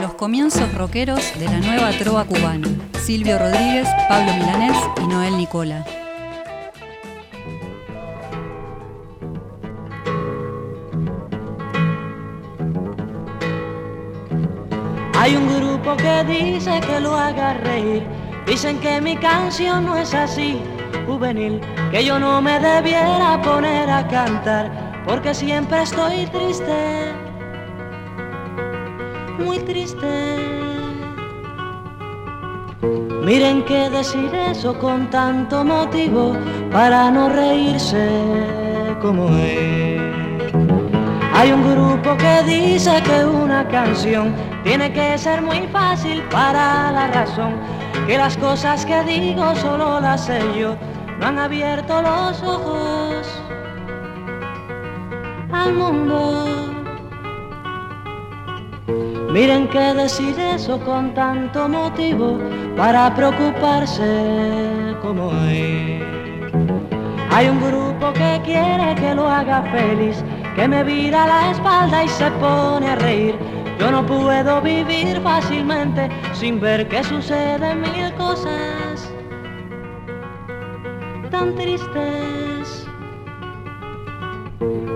Los comienzos rockeros de la nueva trova cubana. Silvio Rodríguez, Pablo Milanés y Noel Nicola. Hay un grupo que dice que lo haga reír. Dicen que mi canción no es así, juvenil, que yo no me debiera poner a cantar, porque siempre estoy triste, muy triste. Miren que decir eso con tanto motivo para no reírse como es. Hay un grupo que dice que una canción tiene que ser muy fácil para la razón, que las cosas que digo solo las sé yo, no han abierto los ojos al mundo. Miren que decir eso con tanto motivo para preocuparse como es. Hay un grupo que quiere que lo haga feliz, que me vira la espalda y se pone a reír yo no puedo vivir fácilmente sin ver que suceden mil cosas tan tristes.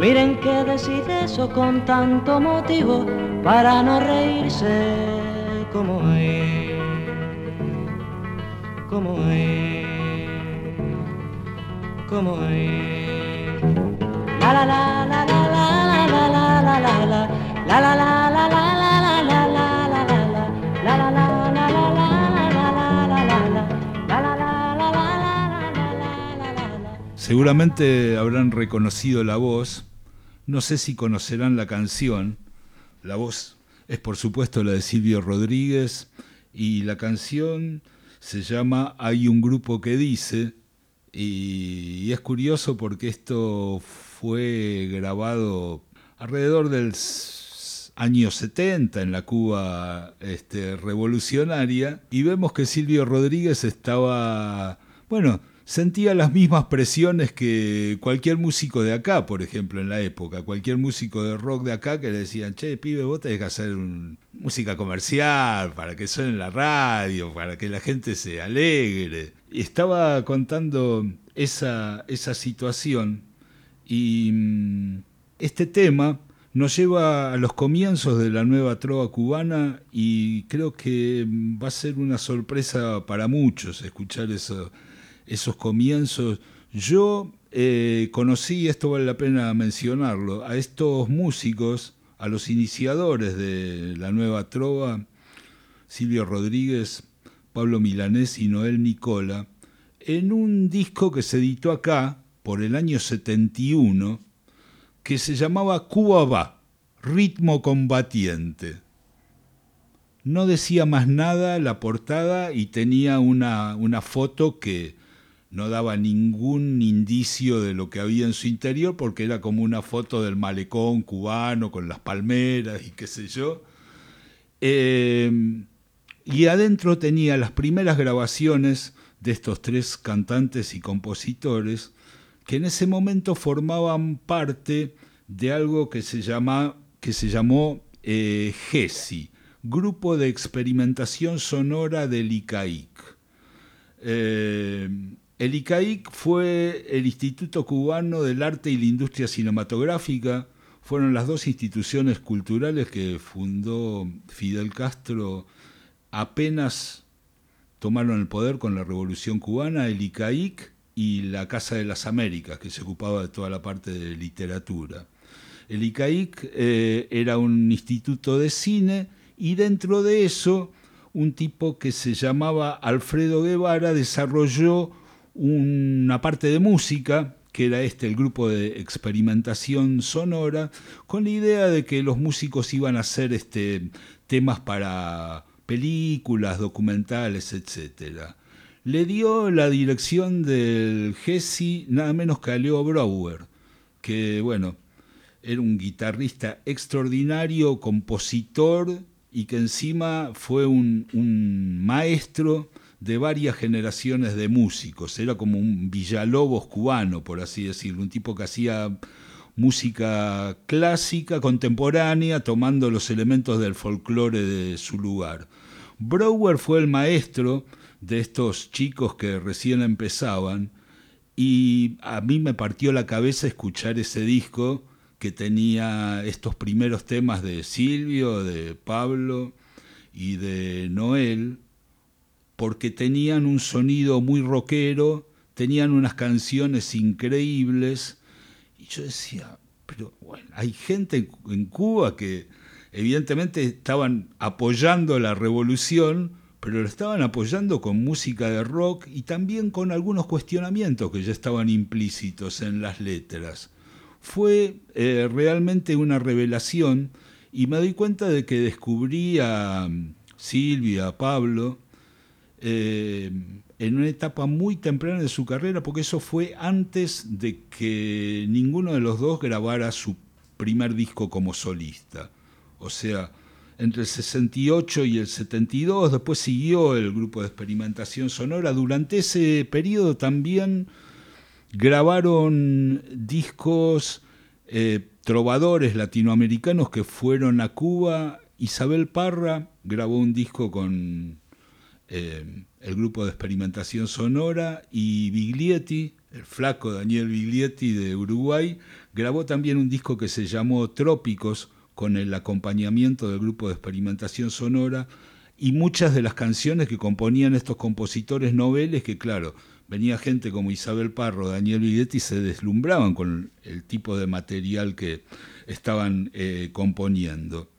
Miren que decide eso con tanto motivo para no reírse como es, como es, como es. La la la la la la la la la la la la la la Seguramente habrán reconocido la voz, no sé si conocerán la canción, la voz es por supuesto la de Silvio Rodríguez. Y la canción se llama Hay un grupo que dice y, es curioso porque esto fue grabado alrededor del año 70 en la Cuba este, revolucionaria. Y vemos que Silvio Rodríguez estaba, bueno, sentía las mismas presiones que cualquier músico de acá, por ejemplo, en la época. Cualquier músico de rock de acá que le decían, che, pibe, vos tenés que hacer música comercial para que suene en la radio, para que la gente se alegre. Y estaba contando esa, esa situación y mm, este tema nos lleva a los comienzos de la nueva trova cubana y creo que va a ser una sorpresa para muchos escuchar eso esos comienzos. Yo eh, conocí, esto vale la pena mencionarlo, a estos músicos, a los iniciadores de la nueva trova, Silvio Rodríguez, Pablo Milanés y Noel Nicola, en un disco que se editó acá por el año 71, que se llamaba Cuba va, ritmo combatiente. No decía más nada la portada y tenía una, una foto que no daba ningún indicio de lo que había en su interior porque era como una foto del malecón cubano con las palmeras y qué sé yo. Em, y adentro tenía las primeras grabaciones de estos tres cantantes y compositores que en ese momento formaban parte de algo que se, que se llamó eh, GESI, Grupo de Experimentación Sonora del ICAIC. El ICAIC fue el Instituto Cubano del Arte y la Industria Cinematográfica. Fueron las dos instituciones culturales que fundó Fidel Castro apenas tomaron el poder con la Revolución Cubana, el ICAIC y la Casa de las Américas, que se ocupaba de toda la parte de literatura. El ICAIC eh, era un instituto de cine y dentro de eso un tipo que se llamaba Alfredo Guevara desarrolló una parte de música, que era este el grupo de experimentación sonora, con la idea de que los músicos iban a hacer este, temas para películas, documentales, etc. Le dio la dirección del Jesse nada menos que a Leo Brouwer, que bueno, era un guitarrista extraordinario, compositor y que encima fue un, un maestro de varias generaciones de músicos. Era como un Villalobos cubano, por así decirlo, un tipo que hacía música clásica, contemporánea, tomando los elementos del folclore de su lugar. Brower fue el maestro de estos chicos que recién empezaban y a mí me partió la cabeza escuchar ese disco que tenía estos primeros temas de Silvio, de Pablo y de Noel, porque tenían un sonido muy rockero, tenían unas canciones increíbles, y yo decía, pero bueno, hay gente en Cuba que evidentemente estaban apoyando la revolución, pero lo estaban apoyando con música de rock y también con algunos cuestionamientos que ya estaban implícitos en las letras. Fue eh, realmente una revelación y me doy cuenta de que descubrí a mm, Silvia, a Pablo, eh, en una etapa muy temprana de su carrera, porque eso fue antes de que ninguno de los dos grabara su primer disco como solista. O sea, entre el 68 y el 72, después siguió el grupo de experimentación sonora. Durante ese periodo también grabaron discos eh, trovadores latinoamericanos que fueron a Cuba. Isabel Parra grabó un disco con eh, el grupo de experimentación sonora y Biglietti, el flaco Daniel Biglietti de Uruguay, grabó también un disco que se llamó Trópicos con el acompañamiento del grupo de experimentación sonora y muchas de las canciones que componían estos compositores noveles que claro, venía gente como Isabel Parro, Daniel y se deslumbraban con el tipo de material que estaban eh, componiendo.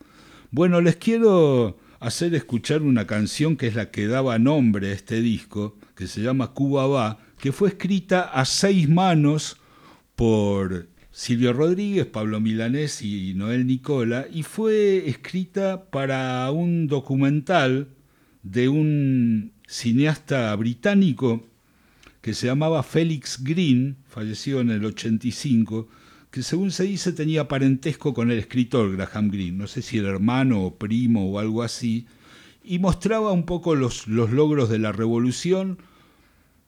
Bueno, les quiero hacer escuchar una canción que es la que daba nombre a este disco, que se llama Cuba Va, que fue escrita a seis manos por Silvio Rodríguez, Pablo Milanés y Noel Nicola, y fue escrita para un documental de un cineasta británico que se llamaba Félix Green, falleció en el 85, que según se dice tenía parentesco con el escritor Graham Greene, no sé si era hermano o primo o algo así, y mostraba un poco los, los logros de la revolución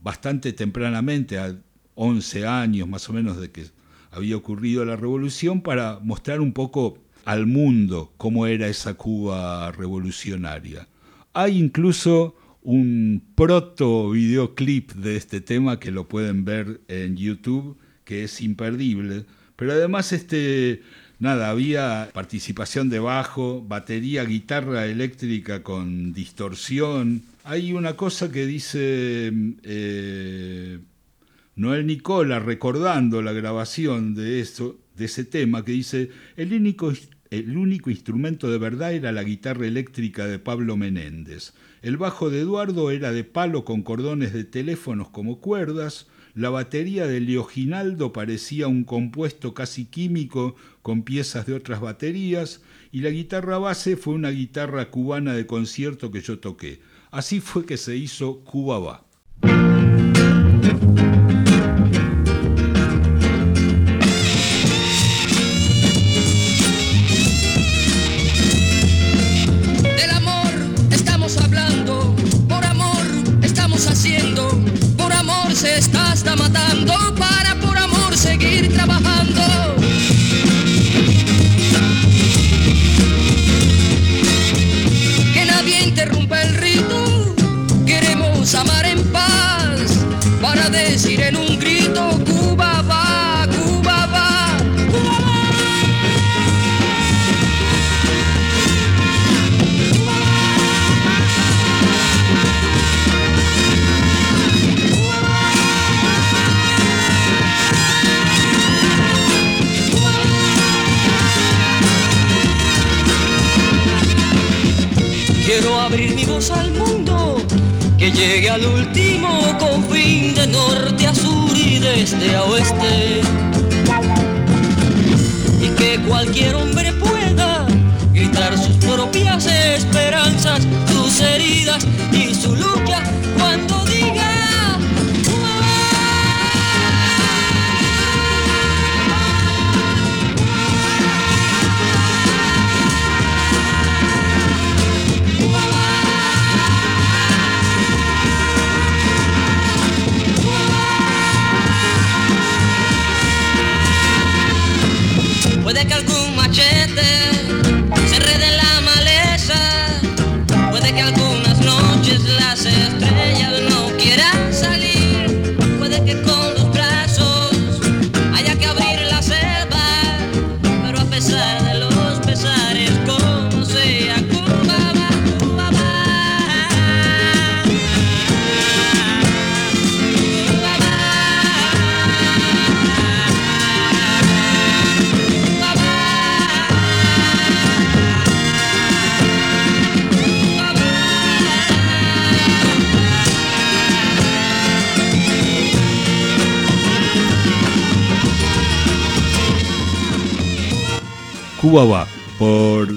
bastante tempranamente, a 11 años más o menos de que había ocurrido la revolución, para mostrar un poco al mundo cómo era esa Cuba revolucionaria. Hay incluso un proto videoclip de este tema que lo pueden ver en YouTube, que es imperdible. Pero además, este, nada, había participación de bajo, batería, guitarra eléctrica con distorsión. Hay una cosa que dice eh, Noel Nicola recordando la grabación de, eso, de ese tema, que dice, el único, el único instrumento de verdad era la guitarra eléctrica de Pablo Menéndez. El bajo de Eduardo era de palo con cordones de teléfonos como cuerdas, la batería de Leoginaldo parecía un compuesto casi químico con piezas de otras baterías, y la guitarra base fue una guitarra cubana de concierto que yo toqué. Así fue que se hizo Cuba Va. trabajar. Llegue al último confín de norte a sur y de este a oeste. Y que cualquier hombre pueda gritar sus propias esperanzas, sus heridas y Cuba va por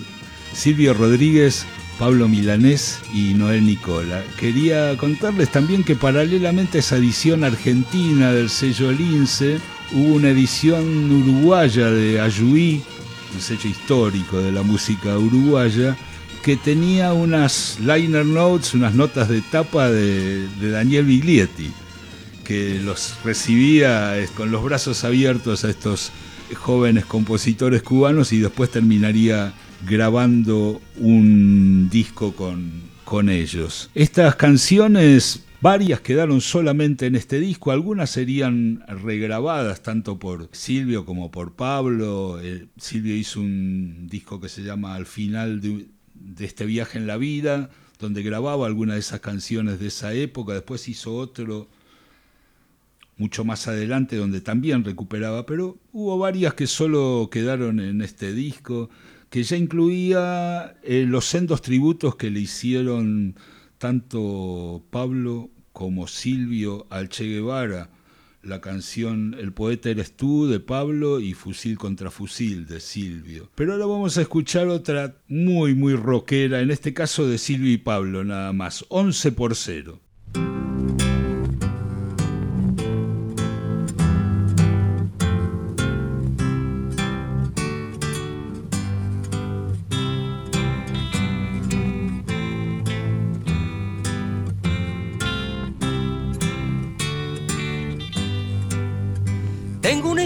Silvio Rodríguez, Pablo Milanés y Noel Nicola. Quería contarles también que paralelamente a esa edición argentina del sello Lince, hubo una edición uruguaya de Ayuí, un sello histórico de la música uruguaya, que tenía unas liner notes, unas notas de tapa de, Daniel Biglietti, que los recibía con los brazos abiertos a estos jóvenes compositores cubanos y después terminaría grabando un disco con, con ellos. Estas canciones Varias quedaron solamente en este disco, algunas serían regrabadas tanto por Silvio como por Pablo. Eh, Silvio hizo un disco que se llama Al final de, de, este viaje en la vida, donde grababa algunas de esas canciones de esa época. Después hizo otro mucho más adelante donde también recuperaba, pero hubo varias que solo quedaron en este disco, que ya incluía eh, los sendos tributos que le hicieron tanto Pablo como Silvio al Che Guevara, la canción El poeta eres tú de Pablo y Fusil contra Fusil de Silvio. Pero ahora vamos a escuchar otra muy muy rockera, en este caso de Silvio y Pablo nada más, 11 por 0.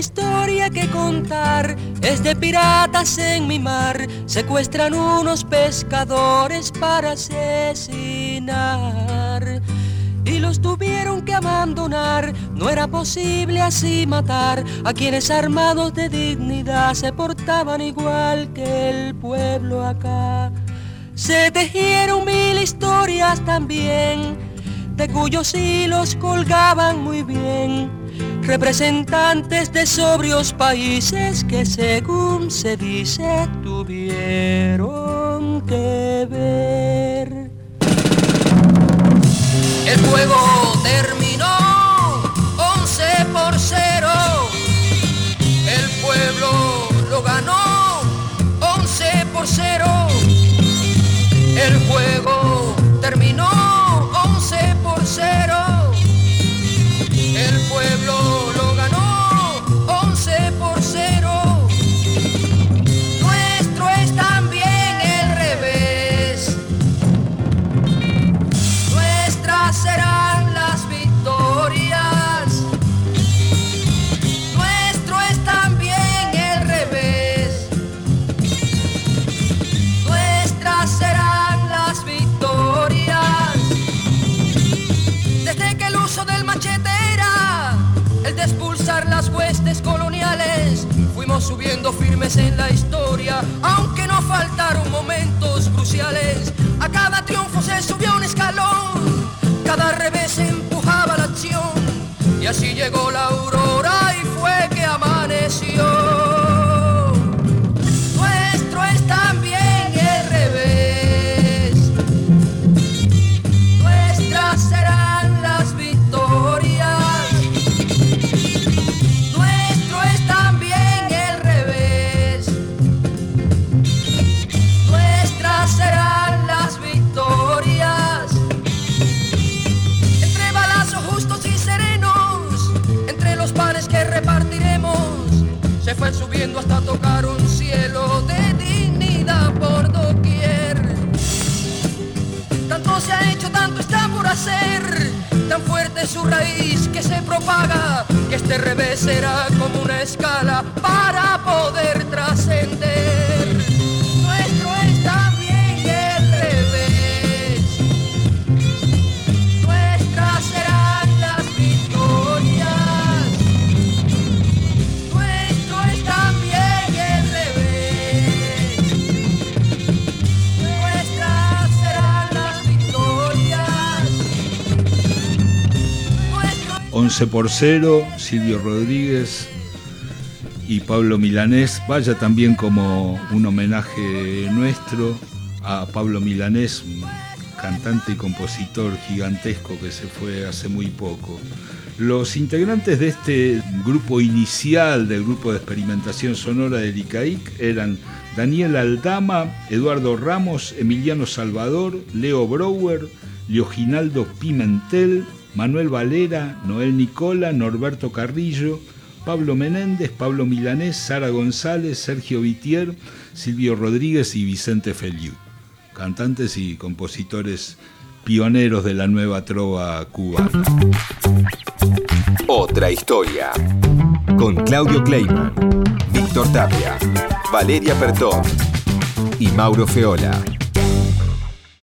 Historia que contar es de piratas en mi mar. Secuestran unos pescadores para asesinar. Y los tuvieron que abandonar. No era posible así matar a quienes armados de dignidad se portaban igual que el pueblo acá. Se tejieron mil historias también, de cuyos hilos colgaban muy bien representantes de sobrios países que según se dice tuvieron que ver. El juego terminó en la historia, aunque nos faltaron momentos cruciales. A cada triunfo se subió un escalón, cada revés empujaba la acción, y así llegó la aurora tan fuerte su raíz que se propaga, que este revés será como una escala para poder trascender. Por 0, Silvio Rodríguez y Pablo Milanés. Vaya también como un homenaje nuestro a Pablo Milanés, cantante y compositor gigantesco que se fue hace muy poco. Los integrantes de este grupo inicial del grupo de experimentación sonora de ICAIC eran Daniel Aldama, Eduardo Ramos, Emiliano Salvador, Leo Brouwer, Leoginaldo Pimentel, Manuel Valera, Noel Nicola, Norberto Carrillo, Pablo Menéndez, Pablo Milanés, Sara González, Sergio Vitier, Silvio Rodríguez y Vicente Feliu, cantantes y compositores pioneros de la nueva trova cubana. Otra historia. Con Claudio Kleiman, Víctor Tapia, Valeria Pertón y Mauro Feola.